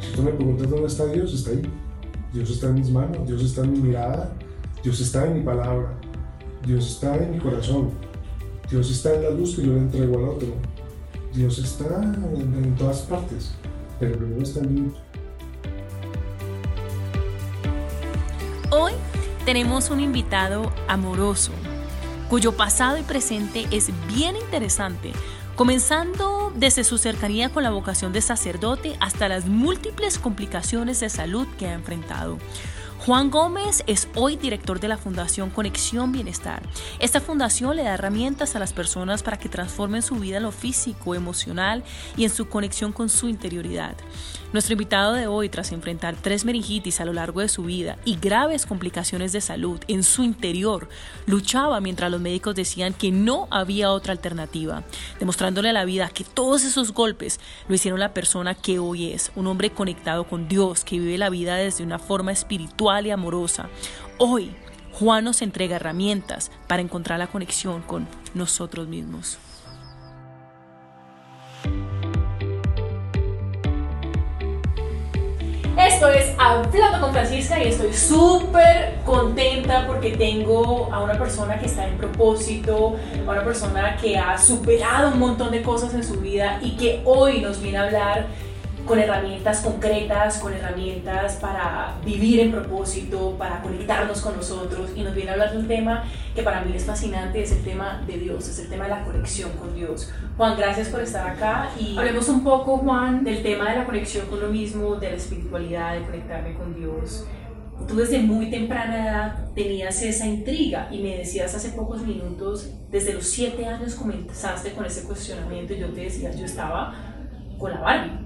Si tú me preguntas dónde está Dios, está ahí. Dios está en mis manos, Dios está en mi mirada, Dios está en mi palabra, Dios está en mi corazón, Dios está en la luz que yo le entrego al otro, Dios está en, todas partes, pero primero está en mí. Hoy tenemos un invitado amoroso, cuyo pasado y presente es bien interesante, comenzando desde su cercanía con la vocación de sacerdote hasta las múltiples complicaciones de salud que ha enfrentado. Juan Gómez es hoy director de la Fundación Conexión Bienestar. Esta fundación le da herramientas a las personas para que transformen su vida en lo físico, emocional y en su conexión con su interioridad. Nuestro invitado de hoy, tras enfrentar tres meningitis a lo largo de su vida y graves complicaciones de salud en su interior, luchaba mientras los médicos decían que no había otra alternativa, demostrándole a la vida que todos esos golpes lo hicieron la persona que hoy es, un hombre conectado con Dios, que vive la vida desde una forma espiritual y amorosa. Hoy, Juan nos entrega herramientas para encontrar la conexión con nosotros mismos. Esto es Hablando con Francisca y estoy súper contenta porque tengo a una persona que está en propósito, a una persona que ha superado un montón de cosas en su vida y que hoy nos viene a hablar con herramientas concretas, con herramientas para vivir en propósito, para conectarnos con nosotros y nos viene a hablar de un tema que para mí es fascinante, es el tema de Dios, es el tema de la conexión con Dios. Juan, gracias por estar acá y hablemos un poco, Juan, del tema de la conexión con lo mismo, de la espiritualidad, de conectarme con Dios. Tú desde muy temprana edad tenías esa intriga y me decías hace pocos minutos, desde los siete años comenzaste con ese cuestionamiento y yo te decía, yo estaba con la Barbie.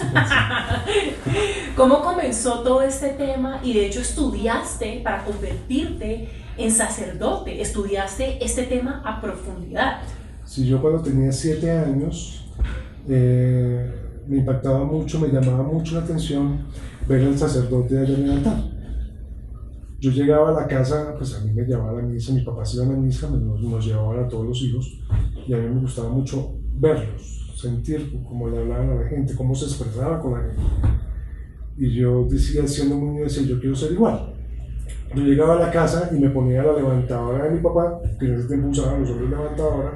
¿Cómo comenzó todo este tema? Y de hecho estudiaste para convertirte en sacerdote, estudiaste este tema a profundidad. Si yo cuando tenía siete años eh, me impactaba mucho, me llamaba mucho la atención ver al sacerdote allá en el altar. Yo llegaba a la casa, pues a mí me llevaba la misa, mi papá se iba a la misa, nos, nos llevaban a todos los hijos y a mí me gustaba mucho verlos, sentir cómo le hablaban a la gente, cómo se expresaba con la gente. Y yo decía, siendo muy niño, decía, yo quiero ser igual. Yo llegaba a la casa y me ponía la levantadora de mi papá, que en ese tiempo usaban los hombres levantadora,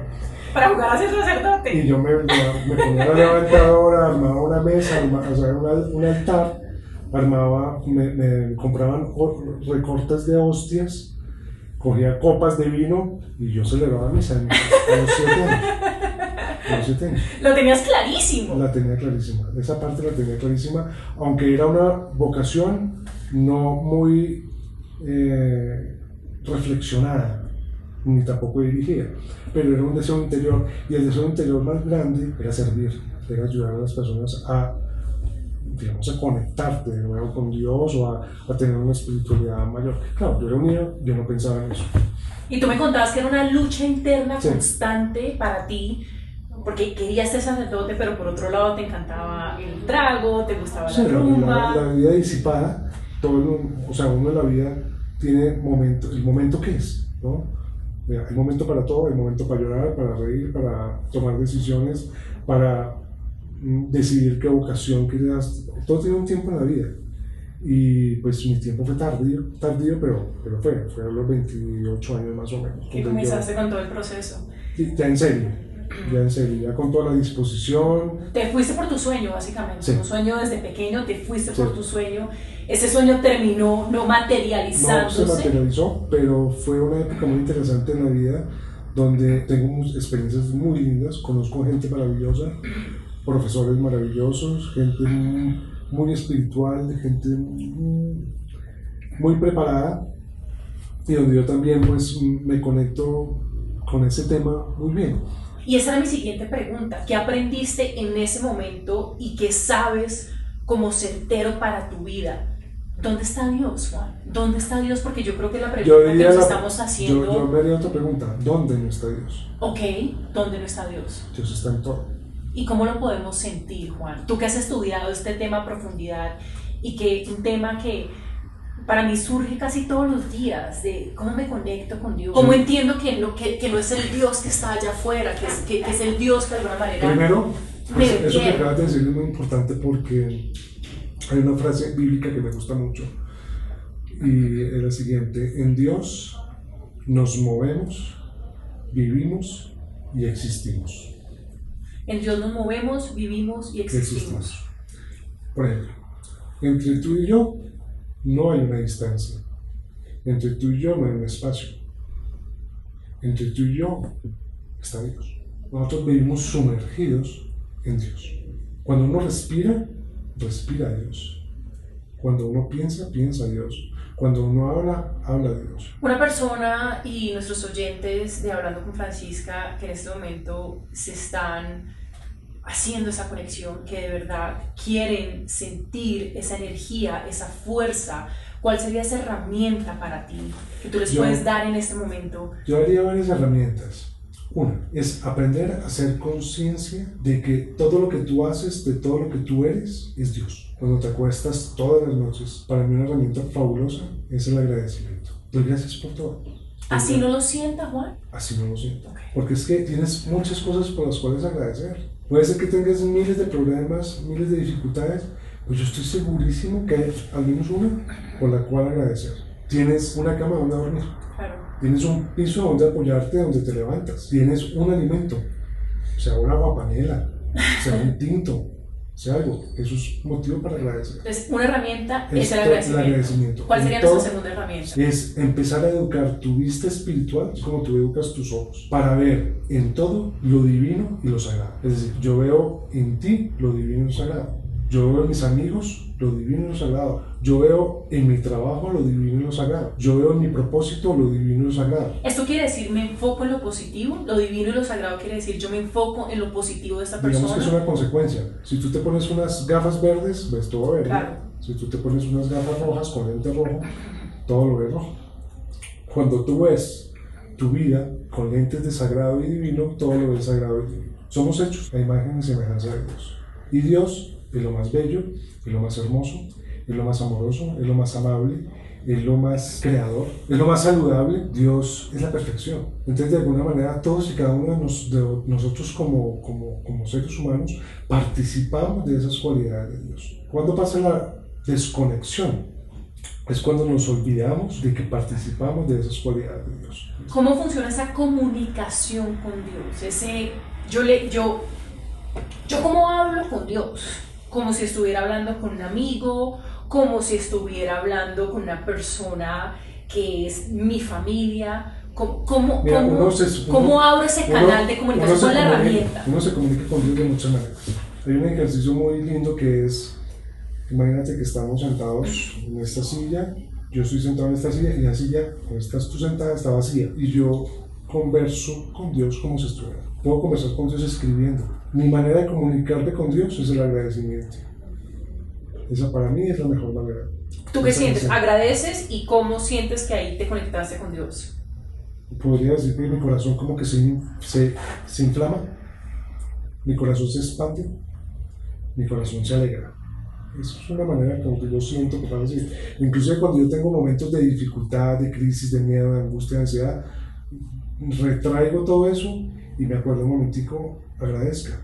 Para jugar a ser sacerdote. y yo me, me ponía la levantadora, armaba una mesa, armaba, o sea, una- un altar, armaba, me, me compraban recortes de hostias, cogía copas de vino y yo celebraba años. A los siete años. Lo tenías clarísimo. La tenía clarísima, esa parte la tenía clarísima, aunque era una vocación no muy eh, reflexionada, ni tampoco dirigida, pero era un deseo interior, y el deseo interior más grande era servir, era ayudar a las personas a, digamos, a conectarte de nuevo con Dios o a, a tener una espiritualidad mayor. Claro, yo era un niño, yo no pensaba en eso. Y tú me contabas que era una lucha interna Sí. constante para ti, porque querías ser sacerdote, pero por otro lado te encantaba el trago, te gustaba Sí, la rumba. la- la vida disipada, todo el- o sea, uno en la vida tiene momento, el momento que es, ¿no? Mira, Hay momento para todo, hay momento para llorar, para reír, para tomar decisiones, para mm, decidir qué vocación quieres. Todo tiene un tiempo en la vida. Y pues mi tiempo fue tardío, tardío pero, pero fue, fue a los 28 años más o menos. que cuando yo- comenzaste con todo el proceso. Ya en serio, ya en serio, ya con toda la disposición, Te fuiste por tu sueño, básicamente. Sí. Un sueño desde pequeño, te fuiste Sí. por tu sueño. Ese sueño terminó no No materializándose. se materializó, pero fue una época muy interesante en la vida donde tengo experiencias muy lindas, conozco gente maravillosa, profesores maravillosos, gente muy, muy espiritual, gente muy, muy preparada y donde yo también pues me conecto con ese tema muy bien. Y esa era mi siguiente pregunta. ¿Qué aprendiste en ese momento y qué sabes como certero para tu vida? ¿Dónde está Dios, Juan? ¿Dónde está Dios? Porque yo creo que la pregunta que nos la- estamos haciendo, yo, yo me haría otra pregunta, ¿dónde no está Dios? ok, ¿dónde no está Dios? Dios está en todo. ¿Y cómo lo podemos sentir, Juan? Tú que has estudiado este tema a profundidad y que un tema que para mí surge casi todos los días de cómo me conecto con Dios, cómo entiendo que no, que, que no es el Dios que está allá afuera, que es, que, que es el Dios que de alguna manera... Primero, me eso, que acabas de decir es muy importante porque hay una frase bíblica que me gusta mucho y es la siguiente, en Dios nos movemos, vivimos y existimos. En Dios nos movemos, vivimos y existimos. existimos. Por ejemplo, entre tú y yo no hay una distancia. Entre tú y yo no hay un espacio. Entre tú y yo está Dios. Nosotros vivimos sumergidos en Dios. Cuando uno respira, respira a Dios. Cuando uno piensa, piensa a Dios. Cuando uno habla, habla a Dios. Una persona y nuestros oyentes de Hablando con Francisca que en este momento se están haciendo esa conexión, que de verdad quieren sentir esa energía, esa fuerza, ¿cuál sería esa herramienta para ti que tú les Yo- puedes dar en este momento? Yo haría varias herramientas. Una es aprender a hacer conciencia de que todo lo que tú haces, de todo lo que tú eres, es Dios. Cuando te acuestas todas las noches, para mí una herramienta fabulosa es el agradecimiento. Doy gracias por todo. Así no lo sienta, Juan. Así no lo siento. Ok. Porque es que tienes muchas cosas por las cuales agradecer. Puede ser que tengas miles de problemas, miles de dificultades, pues yo estoy segurísimo que hay al menos una por la cual agradecer. Tienes una cama donde dormir. Claro. Tienes un piso donde apoyarte, donde te levantas. Tienes un alimento, sea una guapanela, sea un tinto, sea algo. Eso es motivo para agradecer. Entonces, una herramienta es, Es el to- agradecimiento. el agradecimiento. ¿Cuál sería nuestra segunda herramienta? Es empezar a educar tu vista espiritual como tú educas tus ojos, para ver en todo lo divino y lo sagrado. Es decir, yo veo en ti lo divino y lo sagrado. Yo veo en mis amigos lo divino y lo sagrado. Yo veo en mi trabajo lo divino y lo sagrado. Yo veo en mi propósito lo divino y lo sagrado. Esto quiere decir, me enfoco en lo positivo, lo divino y lo sagrado quiere decir, yo me enfoco en lo positivo de esta Digamos que es persona. una consecuencia. Si tú te pones unas gafas verdes, ves todo verde. Claro. Si tú te pones unas gafas rojas con lente rojo, todo lo ves rojo. Cuando tú ves tu vida con lentes de sagrado y divino, todo lo ves sagrado y divino. Somos hechos a imagen y semejanza de Dios. Y Dios es lo más bello, es lo más hermoso, es lo más amoroso, es lo más amable, es lo más creador, es lo más saludable. Dios es la perfección. Entonces, de alguna manera, todos y cada uno de, nos- de nosotros como, como, como seres humanos participamos de esas cualidades de Dios. ¿Cuándo pasa la desconexión? Es cuando nos olvidamos de que participamos de esas cualidades de Dios. ¿Cómo funciona esa comunicación con Dios? Ese, yo, le, yo, yo cómo hablo con Dios, como si estuviera hablando con un amigo, como si estuviera hablando con una persona que es mi familia. ¿Cómo, cómo, Mira, cómo- se- cómo abro ese Uno- canal de uno comunicación se con la herramienta? Uno se comunica con Dios de muchas maneras. Hay un ejercicio muy lindo que es, imagínate que estamos sentados en esta silla, yo estoy sentado en esta silla y la silla, donde estás tú sentada, está vacía. Y yo converso con Dios como si estuviera. Puedo conversar con Dios escribiendo. Mi manera de comunicarme con Dios es el agradecimiento. Esa para mí es la mejor manera. ¿Tú qué sientes? es- ¿Agradeces y cómo sientes que ahí te conectaste con Dios? podría decir que mi corazón como que se, se, se inflama, mi corazón se expande, mi corazón se alegra. Eso es una manera como que yo siento que para decir. Inclusive cuando yo tengo momentos de dificultad, de crisis, de miedo, de angustia, de ansiedad, retraigo todo eso y me acuerdo un momentico, agradezca.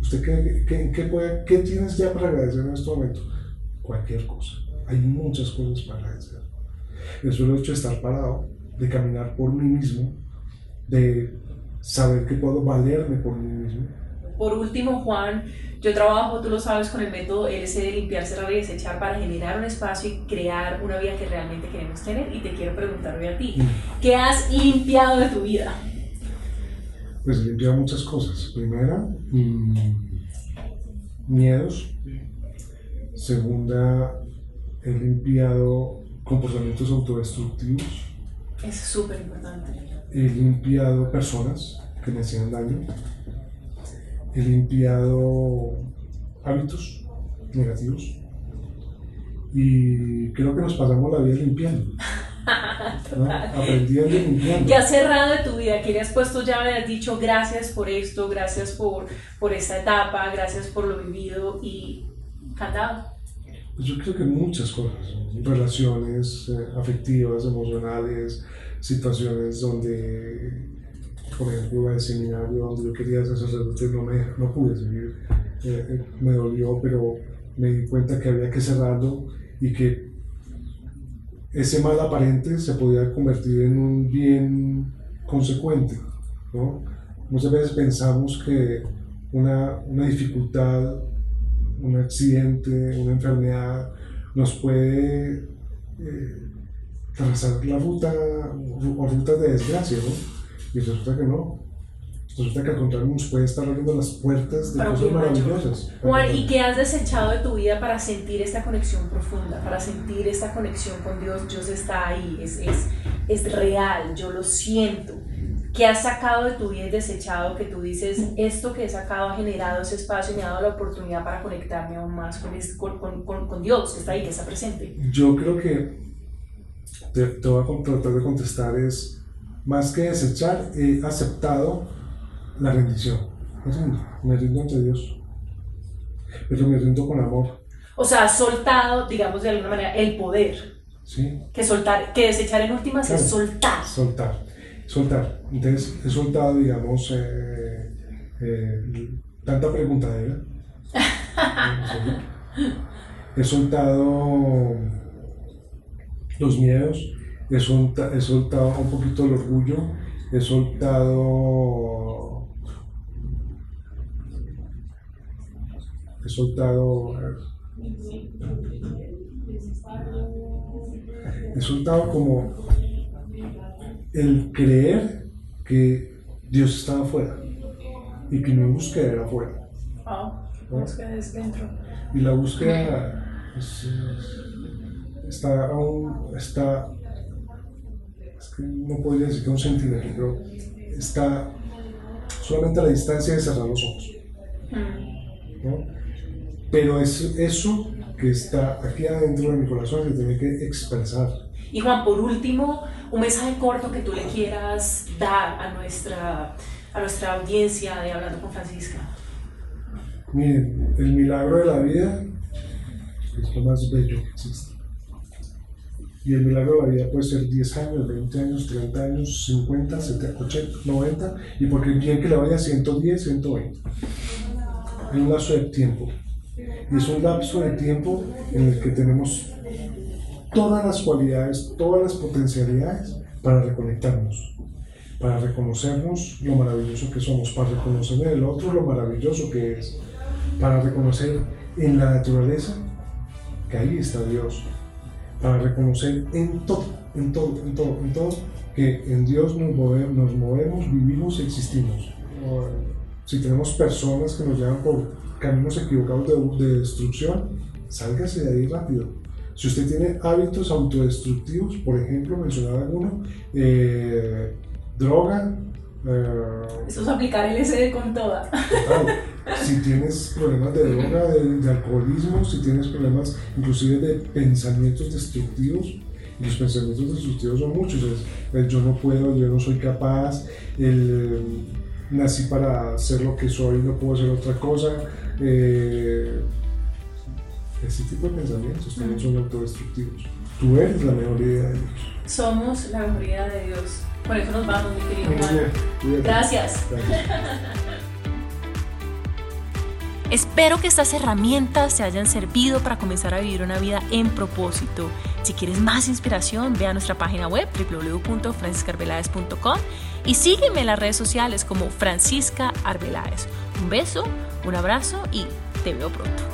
¿Usted qué, qué, qué puede, qué tienes ya para agradecer en este momento? Cualquier cosa. Hay muchas cosas para agradecer. El solo hecho de estar parado, de caminar por mí mismo, de saber que puedo valerme por mí mismo. Por último, Juan, yo trabajo, tú lo sabes, con el método LC de limpiar, cerrar y desechar para generar un espacio y crear una vida que realmente queremos tener. Y te quiero preguntar hoy a ti, ¿qué has limpiado de tu vida? Pues limpiado muchas cosas. Primera, mm, miedos. Segunda, he limpiado comportamientos autodestructivos. Es súper importante. He limpiado personas que me hacían daño. He limpiado hábitos negativos. Y creo que nos pasamos la vida limpiando. ¿No? Aprendiendo y limpiando. ¿Qué has cerrado de tu vida? ¿Qué le has puesto llave? Has dicho gracias por esto, gracias por, por esta etapa, gracias por lo vivido y candado. Pues yo creo que muchas cosas, relaciones eh, afectivas, emocionales, situaciones donde, por ejemplo, al seminario donde yo quería ser sacerdote, no, me, no pude seguir, eh, eh, me dolió, pero me di cuenta que había que cerrarlo y que ese mal aparente se podía convertir en un bien consecuente. ¿no? Muchas veces pensamos que una, una dificultad, un accidente, una enfermedad nos puede eh, trazar la ruta o rutas de desgracia, ¿no? Y resulta que no. Resulta que al contrario nos puede estar abriendo las puertas de cosas maravillosas. Juan, ¿y qué has desechado de tu vida para sentir esta conexión profunda, para sentir esta conexión con Dios? Dios está ahí, es, es, es real, yo lo siento. ¿Qué has sacado de tu vida y desechado que tú dices, esto que he sacado ha generado ese espacio y me ha dado la oportunidad para conectarme aún más con, con, con, con Dios, que está ahí, que está presente? Yo creo que te, te voy a tratar de contestar es, más que desechar, he aceptado la rendición. Me rindo ante Dios. Pero me rindo con amor. O sea, has soltado, digamos de alguna manera, el poder. Sí. Que soltar, que desechar en últimas es soltar. Soltar. Soltar. Entonces, he soltado, digamos, eh, eh, tanta preguntadera. he soltado los miedos, he, he soltado un poquito el orgullo, he soltado he soltado he soltado como el creer que Dios estaba afuera y que mi búsqueda era afuera. La búsqueda es dentro. Y la búsqueda está aún, está, es que no podría decir que un sentimiento, pero está solamente a la distancia de cerrar los ojos. Mm. ¿no? Pero es eso que está aquí adentro de mi corazón que tiene que expresar. Y Juan, por último, un mensaje corto que tú le quieras dar a nuestra, a nuestra audiencia de Hablando con Francisca. Miren, el milagro de la vida es lo más bello que existe. Y el milagro de la vida puede ser 10 años, 20 años, 30 años, 50, 70, 80, 90, y porque bien que le vaya 110, 120. En un lazo de tiempo. Y es un lapso de tiempo en el que tenemos todas las cualidades, todas las potencialidades para reconectarnos, para reconocernos lo maravilloso que somos, para reconocer en el otro lo maravilloso que es, para reconocer en la naturaleza que ahí está Dios, para reconocer en todo, en todo, en todo, en todo, que en Dios nos movemos, nos movemos vivimos existimos. Si tenemos personas que nos llevan por caminos equivocados de, destrucción, sálgase de ahí rápido. Si usted tiene hábitos autodestructivos, por ejemplo, mencionaba alguno, eh, droga. Eh, Eso es aplicar el SD con toda. Si tienes problemas de droga, de, alcoholismo, si tienes problemas inclusive de pensamientos destructivos, y los pensamientos destructivos son muchos, el yo no puedo, yo no soy capaz, el nací para ser lo que soy, no puedo hacer otra cosa, eh, ese tipo de pensamientos también son autodestructivos. Tú eres la mejor idea de Dios. Somos la mejor idea de Dios. Por eso nos vamos, mi querido Juan. Gracias. Espero que estas herramientas te hayan servido para comenzar a vivir una vida en propósito. Si quieres más inspiración, ve a nuestra página web www.franciscarvelaes.com y sígueme en las redes sociales como Francisca Arbeláez. Un beso, un abrazo y te veo pronto.